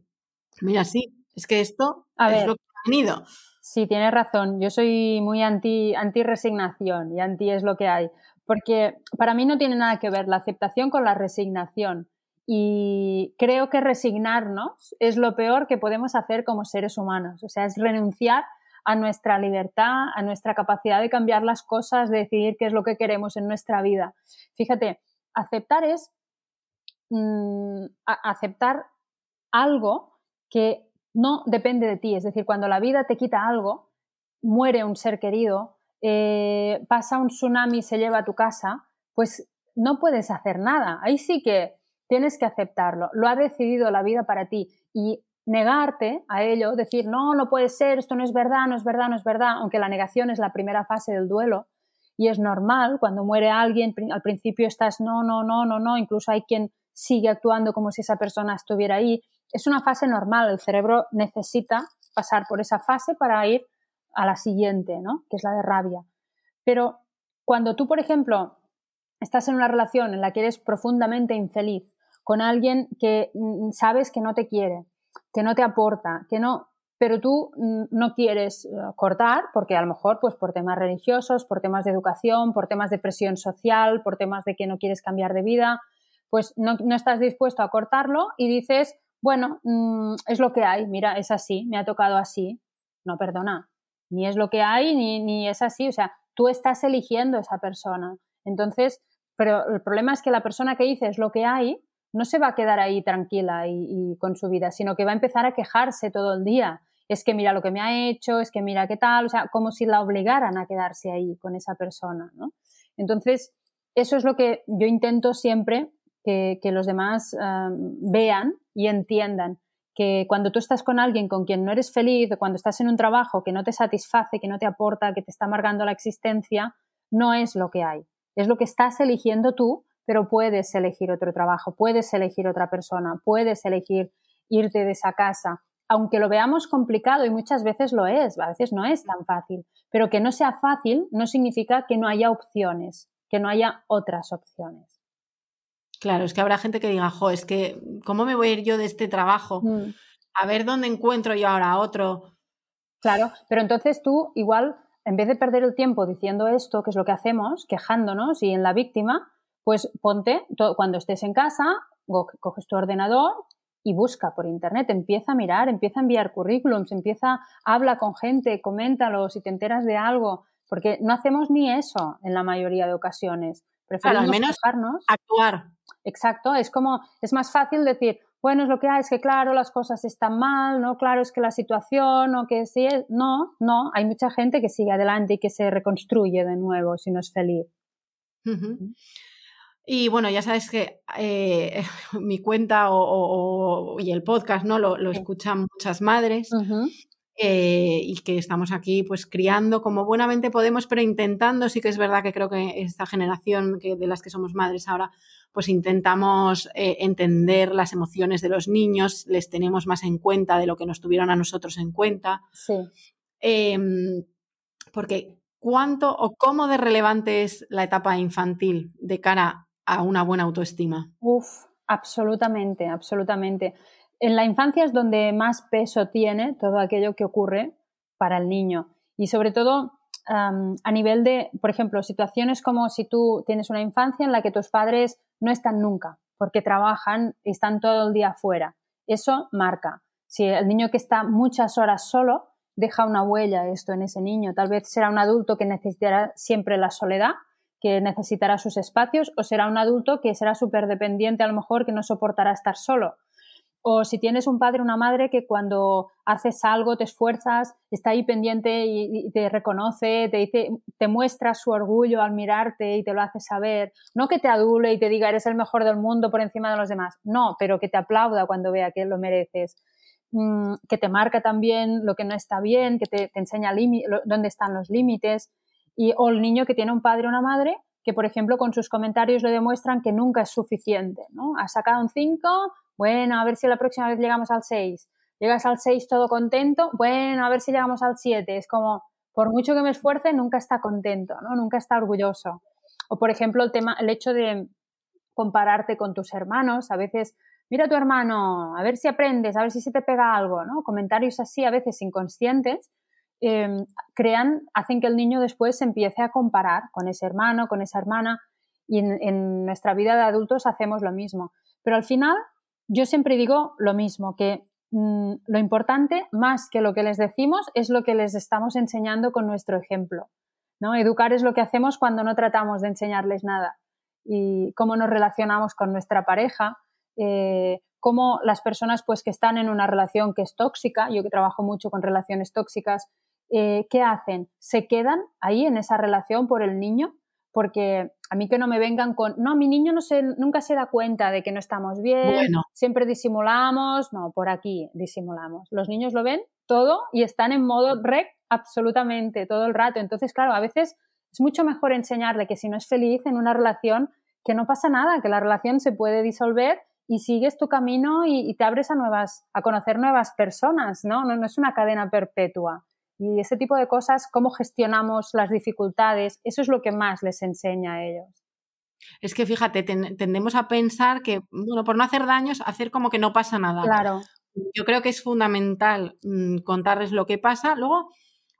mira, sí, es que esto es lo que ha venido. Sí, tienes razón. Yo soy muy anti, anti resignación y anti es lo que hay. Porque para mí no tiene nada que ver la aceptación con la resignación. Y creo que resignarnos es lo peor que podemos hacer como seres humanos. O sea, es renunciar a nuestra libertad, a nuestra capacidad de cambiar las cosas, de decidir qué es lo que queremos en nuestra vida. Fíjate, aceptar es mm, aceptar algo que no depende de ti. Es decir, cuando la vida te quita algo, muere un ser querido, eh, pasa un tsunami y se lleva a tu casa, pues no puedes hacer nada. Ahí sí que tienes que aceptarlo, lo ha decidido la vida para ti y negarte a ello, decir, no, no puede ser, esto no es verdad, no es verdad, no es verdad, aunque la negación es la primera fase del duelo y es normal, cuando muere alguien, al principio estás, no, no, no, no, no, incluso hay quien sigue actuando como si esa persona estuviera ahí. Es una fase normal, el cerebro necesita pasar por esa fase para ir a la siguiente, ¿no? Que es la de rabia. Pero cuando tú, por ejemplo, estás en una relación en la que eres profundamente infeliz con alguien que mm, sabes que no te quiere, que no te aporta, que no, pero tú mm, no quieres eh, cortar porque a lo mejor pues por temas religiosos, por temas de educación, por temas de presión social, por temas de que no quieres cambiar de vida, pues no, estás dispuesto a cortarlo y dices, bueno, mm, es lo que hay, mira, es así, me ha tocado así. No, perdona, ni es lo que hay ni, ni es así, o sea, tú estás eligiendo esa persona. Entonces, pero el problema es que la persona que dice es lo que hay, no se va a quedar ahí tranquila y, con su vida, sino que va a empezar a quejarse todo el día. Es que mira lo que me ha hecho, es que mira qué tal, o sea, como si la obligaran a quedarse ahí con esa persona, ¿no? Entonces, eso es lo que yo intento siempre que, los demás vean y entiendan que cuando tú estás con alguien con quien no eres feliz, cuando estás en un trabajo que no te satisface, que no te aporta, que te está amargando la existencia, no es lo que hay. Es lo que estás eligiendo tú pero puedes elegir otro trabajo, puedes elegir otra persona, puedes elegir irte de esa casa, aunque lo veamos complicado y muchas veces lo es, a veces no es tan fácil, pero que no sea fácil no significa que no haya opciones, que no haya otras opciones. Claro, es que habrá gente que diga, jo, es que, ¿cómo me voy a ir yo de este trabajo? Mm. A ver dónde encuentro yo ahora otro. Claro, pero entonces tú igual, en vez de perder el tiempo diciendo esto, que es lo que hacemos, quejándonos y en la víctima, pues ponte, cuando estés en casa, coges tu ordenador y busca por internet, empieza a mirar, empieza a enviar currículums, empieza, habla con gente, coméntalo si te enteras de algo, porque no hacemos ni eso en la mayoría de ocasiones. Preferimos al menos actuar. Exacto, es como, es más fácil decir, bueno, es lo que hay, es que claro, las cosas están mal, ¿no? Claro, es que la situación, o que sí, no, no, hay mucha gente que sigue adelante y que se reconstruye de nuevo si no es feliz. Y bueno, ya sabes que eh, mi cuenta o, y el podcast no lo, escuchan muchas madres eh, y que estamos aquí pues criando como buenamente podemos, pero intentando, sí que es verdad que creo que esta generación que, de las que somos madres ahora, pues intentamos eh, entender las emociones de los niños, les tenemos más en cuenta de lo que nos tuvieron a nosotros en cuenta. Sí. Em, porque cuánto o cómo de relevante es la etapa infantil de cara a una buena autoestima. Uf, absolutamente, absolutamente. En la infancia es donde más peso tiene todo aquello que ocurre para el niño. Y sobre todo a nivel de, por ejemplo, situaciones como si tú tienes una infancia en la que tus padres no están nunca porque trabajan y están todo el día fuera. Eso marca. Si el niño que está muchas horas solo deja una huella esto en ese niño, tal vez será un adulto que necesitará siempre la soledad que necesitará sus espacios o será un adulto que será súper dependiente a lo mejor que no soportará estar solo. O si tienes un padre o una madre que cuando haces algo, te esfuerzas, está ahí pendiente y, te reconoce, te dice, te muestra su orgullo al mirarte y te lo hace saber. No que te adule y te diga eres el mejor del mundo por encima de los demás. No, pero que te aplauda cuando vea que lo mereces. Mm, que te marca también lo que no está bien, que te, enseña dónde están los límites. Y, o el niño que tiene un padre o una madre que, por ejemplo, con sus comentarios le demuestran que nunca es suficiente. ¿no? Ha sacado un 5, bueno, a ver si la próxima vez llegamos al 6. Llegas al 6 todo contento, bueno, a ver si llegamos al 7. Es como, por mucho que me esfuerce, nunca está contento, ¿no? Nunca está orgulloso. O, por ejemplo, el, tema, el hecho de compararte con tus hermanos. A veces, mira a tu hermano, a ver si aprendes, a ver si se te pega algo, ¿no? Comentarios así, a veces inconscientes, em, crean, hacen que el niño después se empiece a comparar con ese hermano, con esa hermana. Y en, nuestra vida de adultos hacemos lo mismo. Pero al final yo siempre digo lo mismo, que mm, lo importante, más que lo que les decimos, es lo que les estamos enseñando con nuestro ejemplo. ¿no? Educar es lo que hacemos cuando no tratamos de enseñarles nada. Y cómo nos relacionamos con nuestra pareja, eh, cómo las personas pues, que están en una relación que es tóxica, yo que trabajo mucho con relaciones tóxicas, eh, ¿qué hacen? ¿Se quedan ahí en esa relación por el niño? porque a mí que no me vengan con, no, mi niño no se, nunca se da cuenta de que no estamos bien, siempre disimulamos, no, por aquí disimulamos. Los niños lo ven todo y están en modo rec absolutamente todo el rato. Entonces, claro, a veces es mucho mejor enseñarle que si no es feliz en una relación, que no pasa nada, que la relación se puede disolver y sigues tu camino y, te abres a nuevas, a conocer nuevas personas, ¿no? No, no es una cadena perpetua. Y ese tipo de cosas, cómo gestionamos las dificultades, eso es lo que más les enseña a ellos. Es que fíjate, tendemos a pensar que, bueno, por no hacer daños, hacer como que no pasa nada. Claro. Yo creo que es fundamental mm, contarles lo que pasa. Luego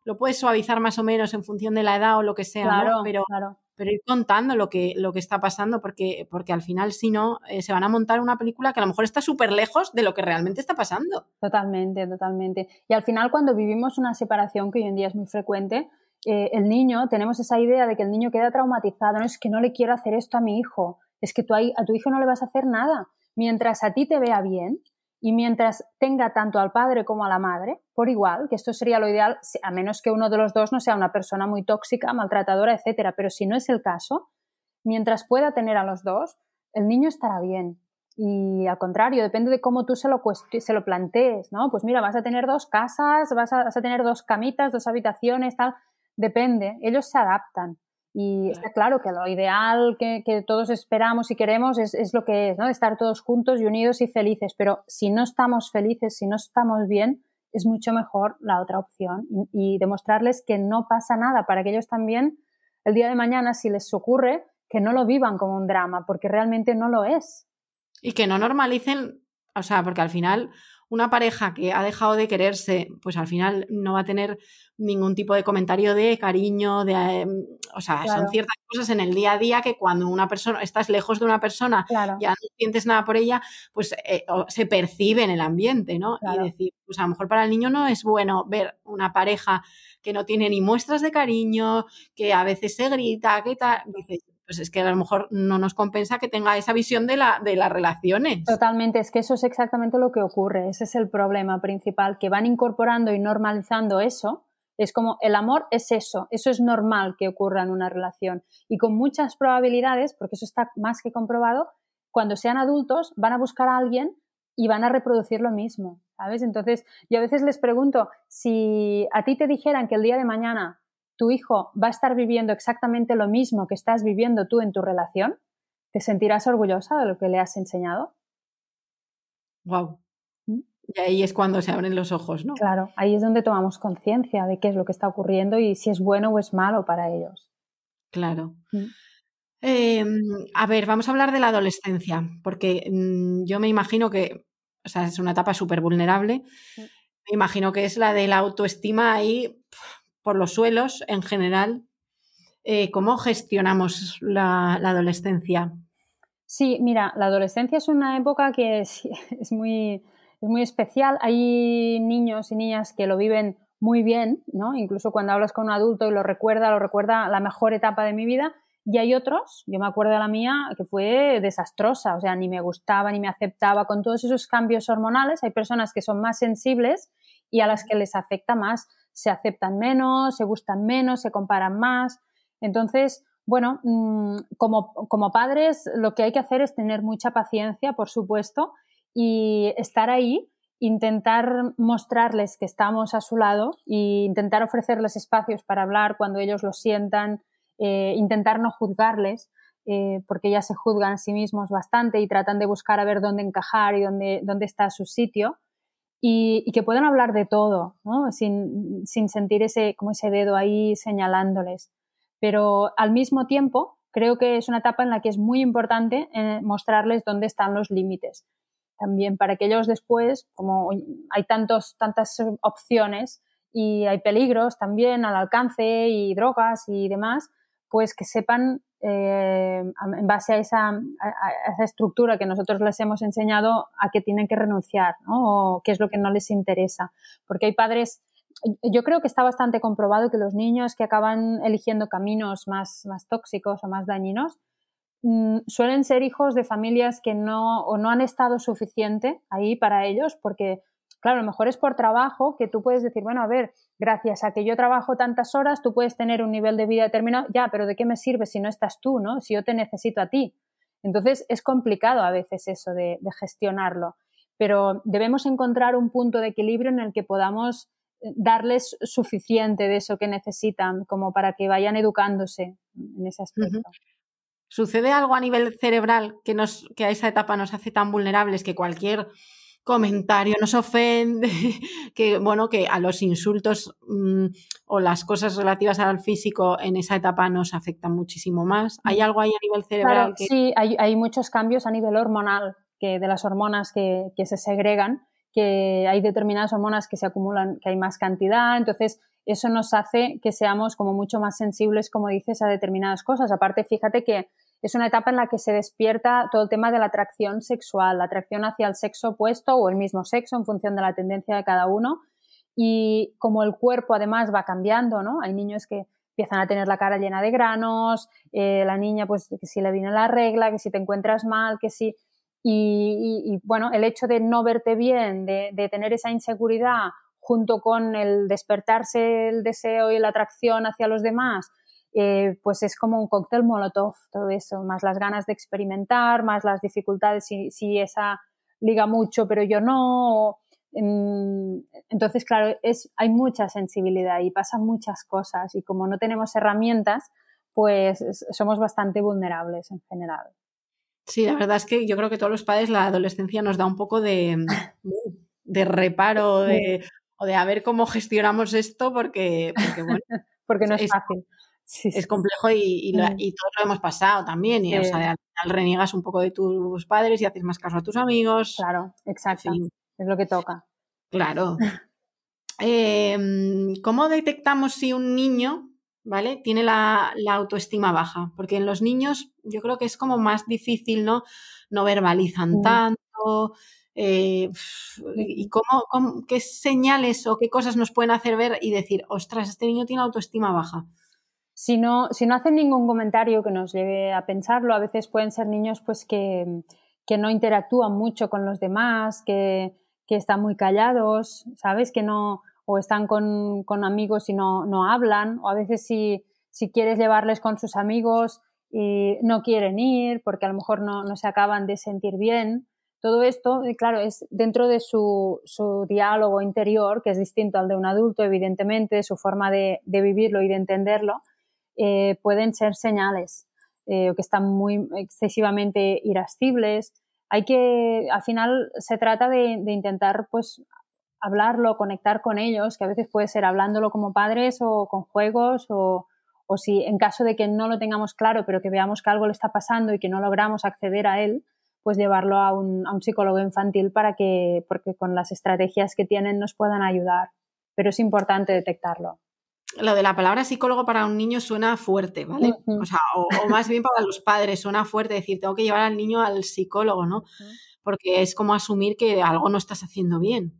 lo puedes suavizar más o menos en función de la edad o lo que sea, claro, Pero, claro pero ir contando lo que, lo que está pasando, porque, porque al final, si no, eh, se van a montar una película que a lo mejor está súper lejos de lo que realmente está pasando. Totalmente, totalmente. Y al final, cuando vivimos una separación, que hoy en día es muy frecuente, eh, el niño, tenemos esa idea de que el niño queda traumatizado, no es que no le quiero hacer esto a mi hijo, es que tú a tu hijo no le vas a hacer nada. Mientras a ti te vea bien, y mientras tenga tanto al padre como a la madre, por igual, que esto sería lo ideal, a menos que uno de los dos no sea una persona muy tóxica, maltratadora, etcétera, pero si no es el caso, mientras pueda tener a los dos, el niño estará bien. Y al contrario, depende de cómo tú se lo, se lo plantees, ¿no? Pues mira, vas a tener dos casas, vas a, vas a tener dos camitas, dos habitaciones, tal. Depende, ellos se adaptan. Y está claro que lo ideal que, todos esperamos y queremos es, lo que es, ¿no? Estar todos juntos y unidos y felices. Pero si no estamos felices, si no estamos bien, es mucho mejor la otra opción y, demostrarles que no pasa nada para que ellos también, el día de mañana, si les ocurre, que no lo vivan como un drama, porque realmente no lo es. Y que no normalicen, o sea, porque al final una pareja que ha dejado de quererse, pues al final no va a tener ningún tipo de comentario de cariño, de, em, o sea, son ciertas cosas en el día a día que cuando una persona, estás lejos de una persona, ya no sientes nada por ella, pues eh, se percibe en el ambiente, ¿no? Y decir, pues a lo mejor para el niño no es bueno ver una pareja que no tiene ni muestras de cariño, que a veces se grita, que tal, dices, pues es que a lo mejor no nos compensa que tenga esa visión de, la, de las relaciones. Totalmente, es que eso es exactamente lo que ocurre, ese es el problema principal, que van incorporando y normalizando eso. Es como el amor es eso, eso es normal que ocurra en una relación. Y con muchas probabilidades, porque eso está más que comprobado, cuando sean adultos van a buscar a alguien y van a reproducir lo mismo, ¿sabes? Entonces, yo a veces les pregunto, si a ti te dijeran que el día de mañana tu hijo va a estar viviendo exactamente lo mismo que estás viviendo tú en tu relación, ¿te sentirás orgullosa de lo que le has enseñado? Wow. ¿Mm? Y ahí es cuando se abren los ojos, ¿no? Claro, ahí es donde tomamos conciencia de qué es lo que está ocurriendo y si es bueno o es malo para ellos. Claro. ¿Mm? Em, a ver, vamos a hablar de la adolescencia, porque mm, yo me imagino que o sea, es una etapa súper vulnerable. Me imagino que es la de la autoestima ahí por los suelos en general. Eh, ¿Cómo gestionamos la, adolescencia? Sí, mira, la adolescencia es una época que es, muy, muy especial. Hay niños y niñas que lo viven muy bien, ¿no? Incluso cuando hablas con un adulto y lo recuerda, lo recuerda la mejor etapa de mi vida. Y hay otros, yo me acuerdo de la mía, que fue desastrosa, o sea, ni me gustaba, ni me aceptaba con todos esos cambios hormonales. Hay personas que son más sensibles y a las que les afecta más, se aceptan menos, se gustan menos, se comparan más. Entonces, bueno, mm, como, como padres lo que hay que hacer es tener mucha paciencia, por supuesto, y estar ahí intentar mostrarles que estamos a su lado e intentar ofrecerles espacios para hablar cuando ellos lo sientan, eh, intentar no juzgarles, eh, porque ya se juzgan a sí mismos bastante y tratan de buscar a ver dónde encajar y dónde, dónde está su sitio. Y, que puedan hablar de todo, sin, sin, sentir ese, como ese dedo ahí señalándoles. Pero al mismo tiempo, creo que es una etapa en la que es muy importante eh, mostrarles dónde están los límites. También para que ellos después, como hay tantos, tantas opciones y hay peligros también al alcance y drogas y demás, pues que sepan eh, en base a esa, estructura que nosotros les hemos enseñado a que tienen que renunciar, ¿no? O qué es lo que no les interesa. Porque hay padres, yo creo que está bastante comprobado que los niños que acaban eligiendo caminos más, más tóxicos o más dañinos mm, suelen ser hijos de familias que no, o no han estado suficiente ahí para ellos porque Claro, a lo mejor es por trabajo que tú puedes decir, bueno, a ver, gracias a que yo trabajo tantas horas, tú puedes tener un nivel de vida determinado, ya, pero ¿de qué me sirve si no estás tú, ¿no? Si yo te necesito a ti. Entonces es complicado a veces eso de, gestionarlo, pero debemos encontrar un punto de equilibrio en el que podamos eh, darles suficiente de eso que necesitan como para que vayan educándose en ese aspecto. ¿Sucede algo a nivel cerebral que, nos, que a esa etapa nos hace tan vulnerables que cualquier comentario nos ofende, que bueno, que a los insultos mm, o las cosas relativas al físico en esa etapa nos afectan muchísimo más. ¿Hay algo ahí a nivel cerebral? Sí, hay, muchos cambios a nivel hormonal, que de las hormonas que, que se segregan, que hay determinadas hormonas que se acumulan, que hay más cantidad, entonces eso nos hace que seamos como mucho más sensibles, como dices, a determinadas cosas. Aparte, fíjate que es una etapa en la que se despierta todo el tema de la atracción sexual, la atracción hacia el sexo opuesto o el mismo sexo en función de la tendencia de cada uno. Y como el cuerpo además va cambiando, ¿no? Hay niños que empiezan a tener la cara llena de granos, eh, la niña pues que si le viene la regla, que si te encuentras mal, que si... Y, bueno, el hecho de no verte bien, de, de tener esa inseguridad junto con el despertarse el deseo y la atracción hacia los demás, eh, pues es como un cóctel molotov todo eso, más las ganas de experimentar, más las dificultades si, esa liga mucho pero yo no. entonces, claro, es, hay mucha sensibilidad y pasan muchas cosas y como no tenemos herramientas, pues somos bastante vulnerables en general. Sí, la verdad es que yo creo que todos los padres la adolescencia nos da un poco de, de reparo de, o de a ver cómo gestionamos esto porque, porque bueno. porque no es fácil es complejo y, mm. y, todos lo hemos pasado también. Y, o sea, al final reniegas un poco de tus padres y haces más caso a tus amigos. Claro, exacto. Es lo que toca. Claro. Em, ¿Cómo detectamos si un niño, ¿vale? Tiene la, autoestima baja? Porque en los niños yo creo que es como más difícil, ¿no? No verbalizan mm. tanto. Eh, ¿Y cómo, qué señales o qué cosas nos pueden hacer ver y decir, ostras, este niño tiene autoestima baja? Si no, si no hacen ningún comentario que nos lleve a pensarlo, a veces pueden ser niños pues que, que no interactúan mucho con los demás, que, que, están muy callados, ¿sabes? Que no, o están con, con amigos y no, no, hablan, o a veces si, si, quieres llevarles con sus amigos y no quieren ir porque a lo mejor no, no se acaban de sentir bien. Todo esto, eh, claro, es dentro de su, su, diálogo interior, que es distinto al de un adulto, evidentemente, su forma de, de vivirlo y de entenderlo, eh, pueden ser señales eh, que están muy excesivamente irascibles. Hay que, al final, se trata de, intentar, pues, hablarlo, conectar con ellos, que a veces puede ser hablándolo como padres o con juegos o, si en caso de que no lo tengamos claro, pero que veamos que algo le está pasando y que no logramos acceder a él, pues llevarlo a un, a un, psicólogo infantil para que, porque con las estrategias que tienen nos puedan ayudar. Pero es importante detectarlo lo de la palabra psicólogo para un niño suena fuerte, ¿vale? O sea, o, más bien para los padres suena fuerte decir, tengo que llevar al niño al psicólogo, ¿no? Porque es como asumir que algo no estás haciendo bien.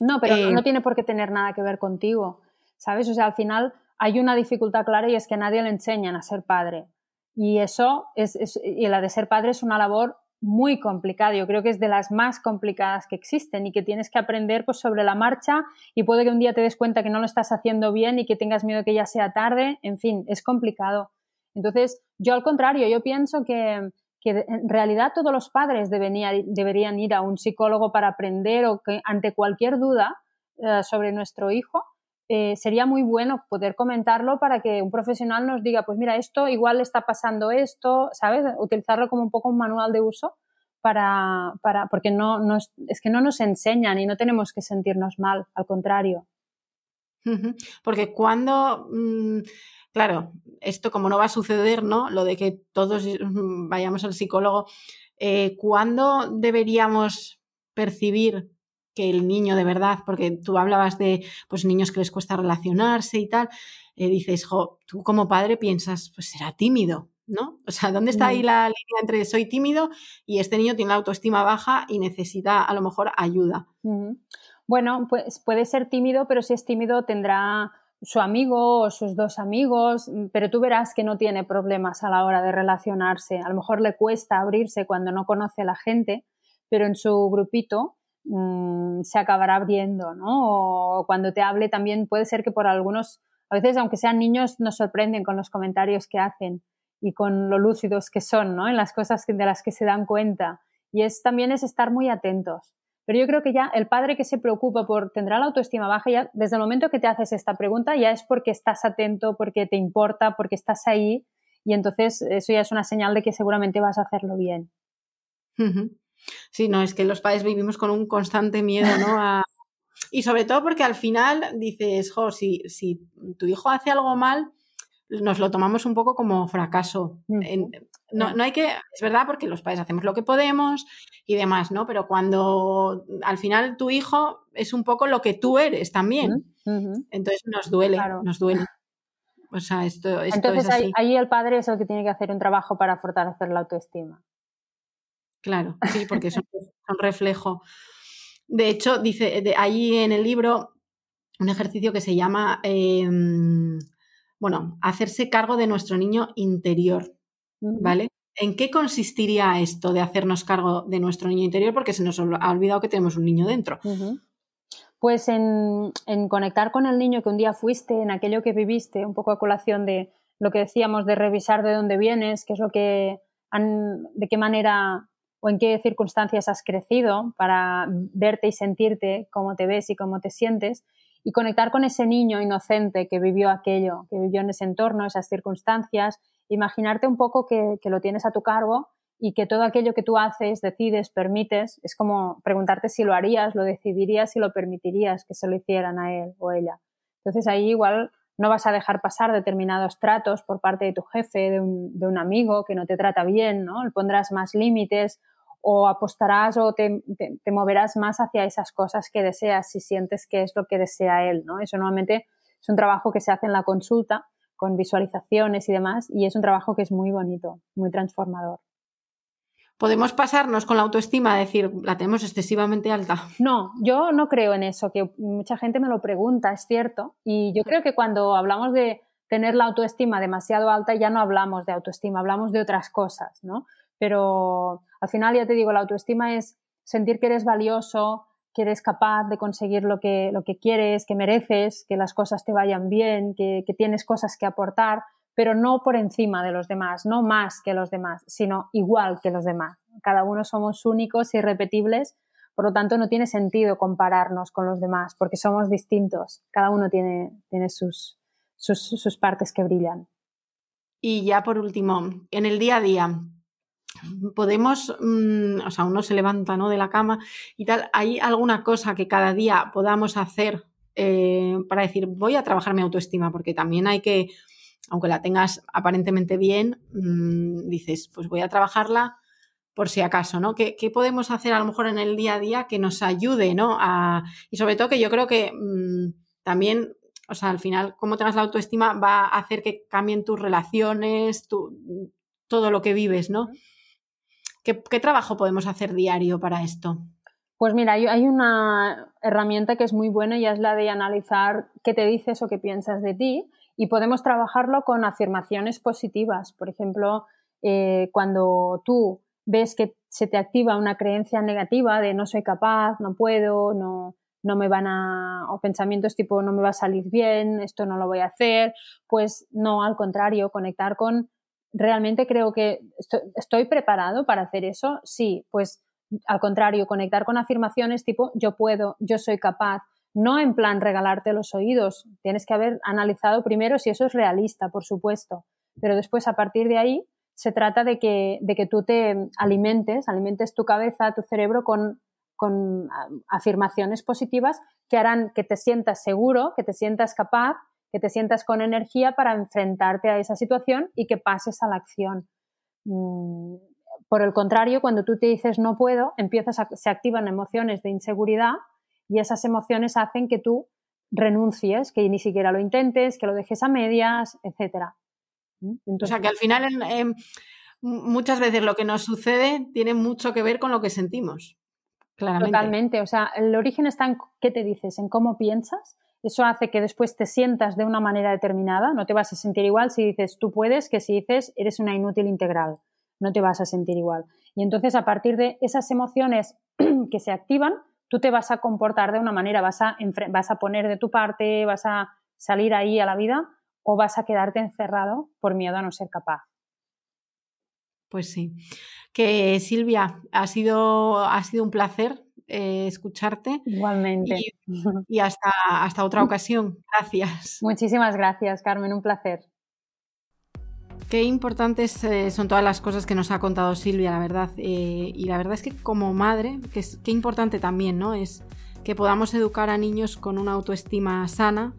No, pero no eh, tiene por qué tener nada que ver contigo, ¿sabes? O sea, al final hay una dificultad clara y es que nadie le enseñan a ser padre. Y eso es, y la de ser padre es una labor muy complicada. Yo creo que es de las más complicadas que existen y que tienes que aprender pues, sobre la marcha y puede que un día te des cuenta que no lo estás haciendo bien y que tengas miedo que ya sea tarde. En fin, es complicado. Entonces, yo al contrario, yo pienso que, en realidad todos los padres deberían ir a un psicólogo para aprender o que ante cualquier duda eh, sobre nuestro hijo, eh, sería muy bueno poder comentarlo para que un profesional nos diga, pues mira, esto igual está pasando esto, ¿sabes? Utilizarlo como un poco un manual de uso para, para porque no, no es, que no nos enseñan y no tenemos que sentirnos mal, al contrario. Porque cuando, mm, claro, esto como no va a suceder, ¿no? Lo de que todos mm, vayamos al psicólogo, eh, ¿cuándo deberíamos percibir que el niño de verdad, porque tú hablabas de pues niños que les cuesta relacionarse y tal, eh, dices, jo, tú como padre piensas, pues será tímido, ¿no? O sea, ¿dónde está ahí la línea entre soy tímido y este niño tiene la autoestima baja y necesita a lo mejor ayuda? Bueno, pues puede ser tímido, pero si es tímido tendrá su amigo o sus dos amigos, mm, pero tú verás que no tiene problemas a la hora de relacionarse. A lo mejor le cuesta abrirse cuando no conoce a la gente, pero en su grupito Mm, se acabará abriendo, ¿no? O cuando te hable también puede ser que por algunos, a veces aunque sean niños, nos sorprenden con los comentarios que hacen y con lo lúcidos que son, ¿no? En las cosas de las que se dan cuenta. Y es también es estar muy atentos. Pero yo creo que ya el padre que se preocupa por tendrá la autoestima baja, ya desde el momento que te haces esta pregunta, ya es porque estás atento, porque te importa, porque estás ahí, y entonces eso ya es una señal de que seguramente vas a hacerlo bien. Sí, no, es que los padres vivimos con un constante miedo, ¿no? Y sobre todo porque al final dices, jo, si, si tu hijo hace algo mal, nos lo tomamos un poco como fracaso. no, no, hay que, es verdad, porque los padres hacemos lo que podemos y demás, ¿no? Pero cuando al final tu hijo es un poco lo que tú eres también. Entonces nos duele, nos duele. O sea, esto, Entonces es así. ahí el padre es el que tiene que hacer un trabajo para fortalecer la autoestima. Claro, sí, porque son, un reflejo. De hecho, dice de, ahí en el libro un ejercicio que se llama, em, bueno, hacerse cargo de nuestro niño interior, ¿vale? ¿En qué consistiría esto de hacernos cargo de nuestro niño interior? Porque se nos ha olvidado que tenemos un niño dentro. Pues en, conectar con el niño que un día fuiste, en aquello que viviste, un poco a colación de lo que decíamos de revisar de dónde vienes, qué es lo que, de qué manera o en qué circunstancias has crecido para verte y sentirte cómo te ves y cómo te sientes y conectar con ese niño inocente que vivió aquello, que vivió en ese entorno, esas circunstancias, imaginarte un poco que, lo tienes a tu cargo y que todo aquello que tú haces, decides, permites, es como preguntarte si lo harías, lo decidirías y lo permitirías que se lo hicieran a él o ella. Entonces ahí igual no vas a dejar pasar determinados tratos por parte de tu jefe, de un, amigo que no te trata bien, ¿no? Le pondrás más límites o apostarás o te, moverás más hacia esas cosas que deseas si sientes que es lo que desea él, ¿no? Eso normalmente es un trabajo que se hace en la consulta con visualizaciones y demás y es un trabajo que es muy bonito, muy transformador podemos pasarnos con la autoestima a decir, la tenemos excesivamente alta. No, yo no creo en eso, que mucha gente me lo pregunta, es cierto. Y yo creo que cuando hablamos de tener la autoestima demasiado alta, ya no hablamos de autoestima, hablamos de otras cosas, ¿no? Pero al final, ya te digo, la autoestima es sentir que eres valioso, que eres capaz de conseguir lo que, lo que quieres, que mereces, que las cosas te vayan bien, que, que tienes cosas que aportar pero no por encima de los demás, no más que los demás, sino igual que los demás. Cada uno somos únicos, irrepetibles, por lo tanto no tiene sentido compararnos con los demás, porque somos distintos, cada uno tiene, tiene sus, sus, partes que brillan. Y ya por último, en el día a día, podemos, mm, o sea, uno se levanta ¿no? de la cama y tal, ¿hay alguna cosa que cada día podamos hacer eh, para decir, voy a trabajar mi autoestima? Porque también hay que aunque la tengas aparentemente bien, mm, dices, pues voy a trabajarla por si acaso, ¿no? ¿Qué, podemos hacer a lo mejor en el día a día que nos ayude, ¿no? y sobre todo que yo creo que mm, también, o sea, al final, como tengas la autoestima va a hacer que cambien tus relaciones, todo lo que vives, ¿no? ¿Qué, ¿Qué trabajo podemos hacer diario para esto? Pues mira, hay una herramienta que es muy buena y es la de analizar qué te dices o qué piensas de ti Y podemos trabajarlo con afirmaciones positivas. Por ejemplo, eh, cuando tú ves que se te activa una creencia negativa de no soy capaz, no puedo, no, no me van a, o pensamientos tipo no me va a salir bien, esto no lo voy a hacer, pues no, al contrario, conectar con realmente creo que estoy, preparado para hacer eso, sí, pues al contrario, conectar con afirmaciones tipo yo puedo, yo soy capaz, no en plan regalarte los oídos, tienes que haber analizado primero si eso es realista, por supuesto, pero después a partir de ahí se trata de que, de que tú te alimentes, alimentes tu cabeza, tu cerebro con con afirmaciones positivas que harán que te sientas seguro, que te sientas capaz, que te sientas con energía para enfrentarte a esa situación y que pases a la acción. Mm, por el contrario, cuando tú te dices no puedo, empiezas se activan emociones de inseguridad y esas emociones hacen que tú renuncies, que ni siquiera lo intentes, que lo dejes a medias, etc. ¿Mm? o sea que al final muchas veces lo que nos sucede tiene mucho que ver con lo que sentimos. Totalmente. O sea, el origen está en qué te dices, en cómo piensas. Eso hace que después te sientas de una manera determinada. No te vas a sentir igual si dices tú puedes que si dices eres una inútil integral. No te vas a sentir igual. Y entonces, a partir de esas emociones que se activan, tú te vas a comportar de una manera, vas a, vas a poner de tu parte, vas a salir ahí a la vida o vas a quedarte encerrado por miedo a no ser capaz. Pues sí. Que Silvia, ha sido, ha sido un placer eh, escucharte. Igualmente. Y, hasta, hasta otra ocasión. Gracias. Muchísimas gracias, Carmen, un placer. Qué importantes eh, son todas las cosas que nos ha contado Silvia, la verdad. Eh, y la verdad es que como madre, que es, qué importante también, ¿no? Es que podamos educar a niños con una autoestima sana,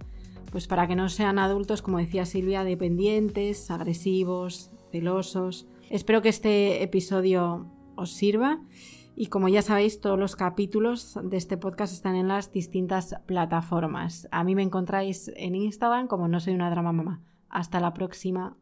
pues para que no sean adultos, como decía Silvia, dependientes, agresivos, celosos. Espero que este episodio os sirva y como ya sabéis, todos los capítulos de este podcast están en las distintas plataformas. A mí me encontráis en Instagram como no soy una drama mamá. Hasta la próxima.